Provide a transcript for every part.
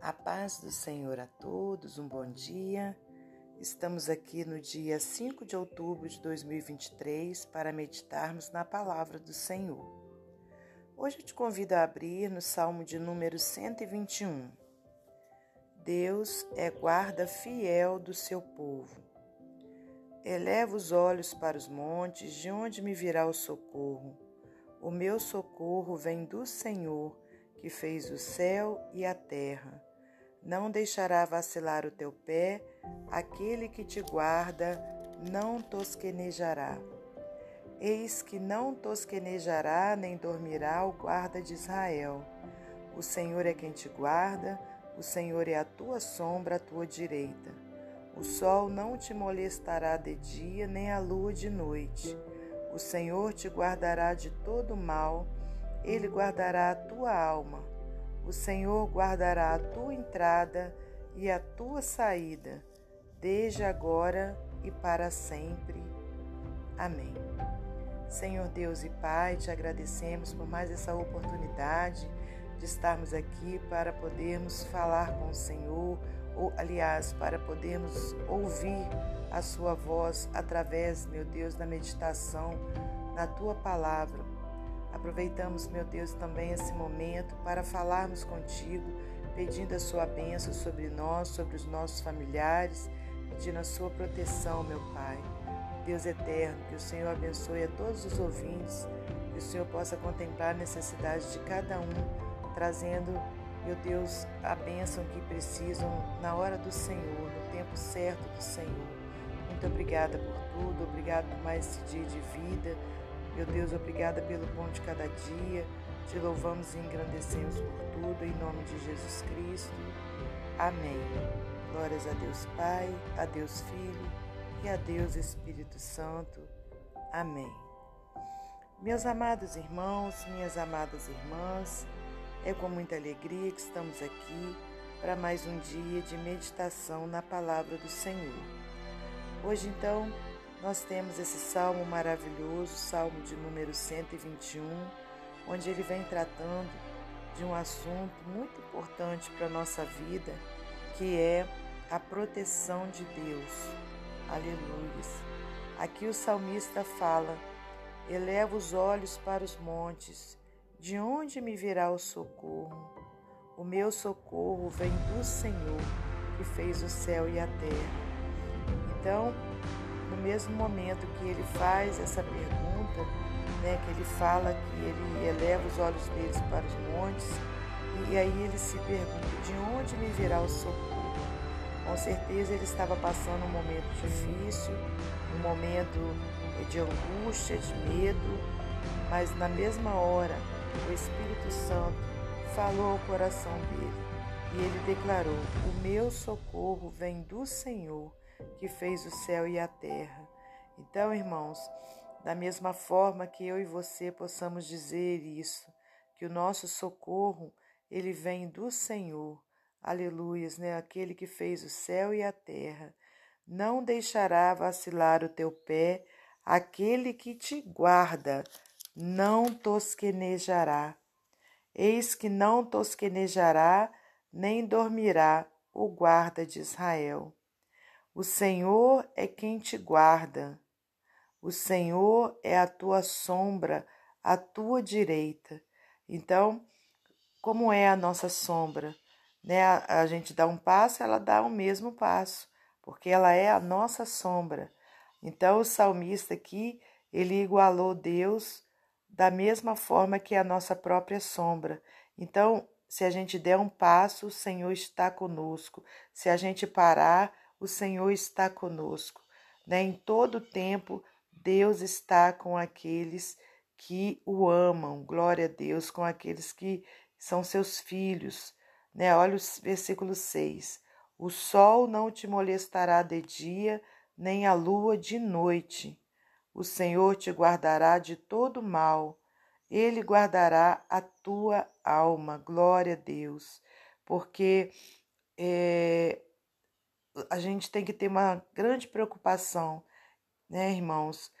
A paz do Senhor a todos, um bom dia. Estamos aqui no dia 5 de outubro de 2023 para meditarmos na palavra do Senhor. Hoje eu te convido a abrir no Salmo de número 121. Deus é guarda fiel do seu povo. Eleva os olhos para os montes, de onde me virá o socorro? O meu socorro vem do Senhor, que fez o céu e a terra. Não deixará vacilar o teu pé, aquele que te guarda não tosquenejará. Eis que não tosquenejará nem dormirá o guarda de Israel. O Senhor é quem te guarda, o Senhor é a tua sombra à tua direita. O sol não te molestará de dia, nem a lua de noite. O Senhor te guardará de todo mal, ele guardará a tua alma. O Senhor guardará a tua entrada e a tua saída, desde agora e para sempre. Amém. Senhor Deus e Pai, te agradecemos por mais essa oportunidade de estarmos aqui para podermos falar com o Senhor, ou aliás, para podermos ouvir a Sua voz através, meu Deus, da meditação na Tua palavra. Aproveitamos, meu Deus, também esse momento para falarmos contigo, pedindo a sua bênção sobre nós, sobre os nossos familiares, pedindo a sua proteção, meu Pai. Deus eterno, que o Senhor abençoe a todos os ouvintes, que o Senhor possa contemplar a necessidade de cada um, trazendo, meu Deus, a bênção que precisam na hora do Senhor, no tempo certo do Senhor. Muito obrigada por tudo, obrigado por mais esse dia de vida. Meu Deus, obrigada pelo pão de cada dia. Te louvamos e engrandecemos por tudo, em nome de Jesus Cristo. Amém. Glórias a Deus Pai, a Deus Filho e a Deus Espírito Santo. Amém. Meus amados irmãos, minhas amadas irmãs, é com muita alegria que estamos aqui para mais um dia de meditação na palavra do Senhor. Hoje, então, nós temos esse salmo maravilhoso, salmo de número 121, onde ele vem tratando de um assunto muito importante para a nossa vida, que é a proteção de Deus. Aleluia. Aqui o salmista fala: Eleva os olhos para os montes, de onde me virá o socorro? O meu socorro vem do Senhor, que fez o céu e a terra. Então, no mesmo momento que ele faz essa pergunta, né, que ele fala que ele eleva os olhos deles para os montes, e aí ele se pergunta: de onde me virá o socorro? Com certeza ele estava passando um momento difícil, um momento de angústia, de medo, mas na mesma hora o Espírito Santo falou ao coração dele e ele declarou: O meu socorro vem do Senhor que fez o céu e a terra. Então, irmãos, da mesma forma que eu e você possamos dizer isso, que o nosso socorro, ele vem do Senhor. Aleluias, né? Aquele que fez o céu e a terra. Não deixará vacilar o teu pé, aquele que te guarda, não tosquenejará. Eis que não tosquenejará, nem dormirá o guarda de Israel. O Senhor é quem te guarda. O Senhor é a tua sombra, a tua direita. Então, como é a nossa sombra? Né? A, a gente dá um passo, ela dá o mesmo passo, porque ela é a nossa sombra. Então, o salmista aqui, ele igualou Deus da mesma forma que a nossa própria sombra. Então, se a gente der um passo, o Senhor está conosco. Se a gente parar, o Senhor está conosco. Né? Em todo tempo, Deus está com aqueles que o amam, glória a Deus, com aqueles que são seus filhos. Né? Olha o versículo 6. O sol não te molestará de dia, nem a lua de noite. O Senhor te guardará de todo mal. Ele guardará a tua alma, glória a Deus, porque é, a gente tem que ter uma grande preocupação, né, irmãos?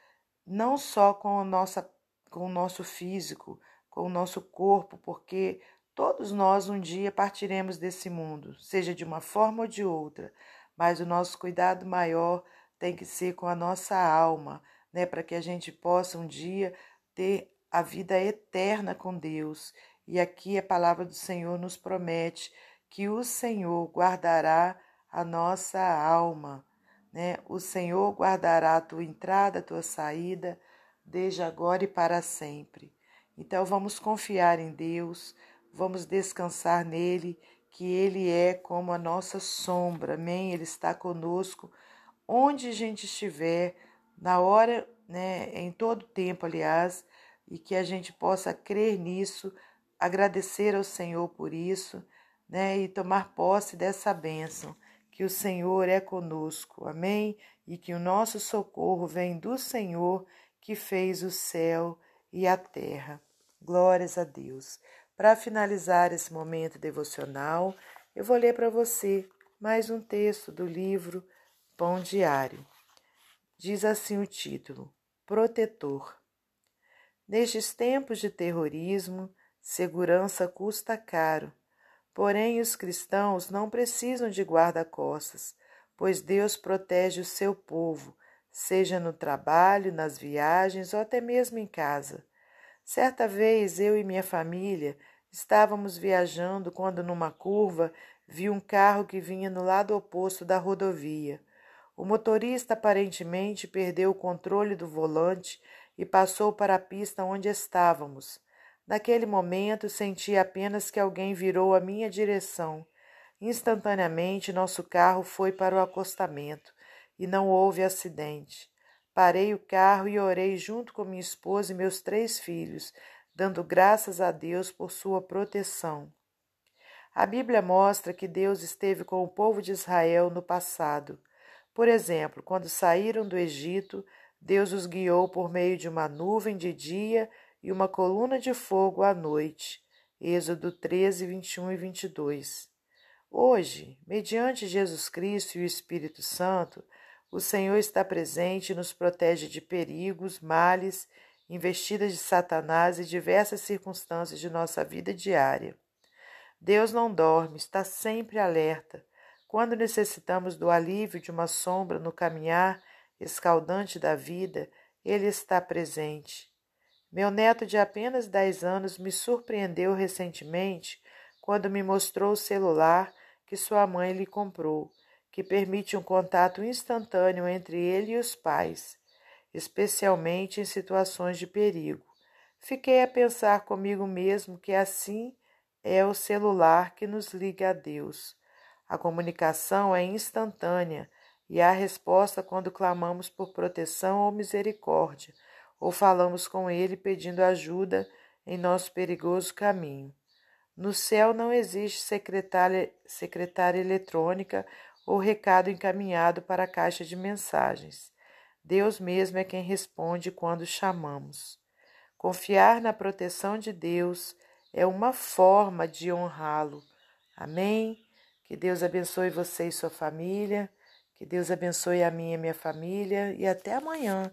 Não só com, a nossa, com o nosso físico, com o nosso corpo, porque Todos nós um dia partiremos desse mundo, seja de uma forma ou de outra, mas o nosso cuidado maior tem que ser com a nossa alma, né, para que a gente possa um dia ter a vida eterna com Deus. E aqui a palavra do Senhor nos promete que o Senhor guardará a nossa alma, né? O Senhor guardará a tua entrada, a tua saída, desde agora e para sempre. Então vamos confiar em Deus, vamos descansar nele, que ele é como a nossa sombra. Amém? Ele está conosco onde a gente estiver, na hora, né, em todo tempo, aliás, e que a gente possa crer nisso, agradecer ao Senhor por isso, né, e tomar posse dessa bênção, que o Senhor é conosco, amém? E que o nosso socorro vem do Senhor que fez o céu e a terra. Glórias a Deus. Para finalizar esse momento devocional, eu vou ler para você mais um texto do livro Pão Diário. Diz assim o título: Protetor. Nestes tempos de terrorismo, segurança custa caro. Porém, os cristãos não precisam de guarda-costas, pois Deus protege o seu povo, seja no trabalho, nas viagens ou até mesmo em casa. Certa vez eu e minha família estávamos viajando quando, numa curva, vi um carro que vinha no lado oposto da rodovia. O motorista aparentemente perdeu o controle do volante e passou para a pista onde estávamos. Naquele momento senti apenas que alguém virou a minha direção. Instantaneamente nosso carro foi para o acostamento e não houve acidente. Parei o carro e orei junto com minha esposa e meus três filhos, dando graças a Deus por sua proteção. A Bíblia mostra que Deus esteve com o povo de Israel no passado. Por exemplo, quando saíram do Egito, Deus os guiou por meio de uma nuvem de dia e uma coluna de fogo à noite. Êxodo 13, 21 e 22. Hoje, mediante Jesus Cristo e o Espírito Santo, o Senhor está presente e nos protege de perigos, males, investidas de Satanás e diversas circunstâncias de nossa vida diária. Deus não dorme, está sempre alerta. Quando necessitamos do alívio de uma sombra no caminhar, escaldante da vida, ele está presente. Meu neto de apenas dez anos me surpreendeu recentemente quando me mostrou o celular que sua mãe lhe comprou, que permite um contato instantâneo entre ele e os pais, especialmente em situações de perigo. Fiquei a pensar comigo mesmo que assim é o celular que nos liga a Deus. A comunicação é instantânea, e há resposta quando clamamos por proteção ou misericórdia, ou falamos com Ele pedindo ajuda em nosso perigoso caminho. No céu não existe secretária, secretária eletrônica ou recado encaminhado para a caixa de mensagens. Deus mesmo é quem responde quando chamamos. Confiar na proteção de Deus é uma forma de honrá-lo. Amém? Que Deus abençoe você e sua família. Que Deus abençoe a minha e minha família e até amanhã,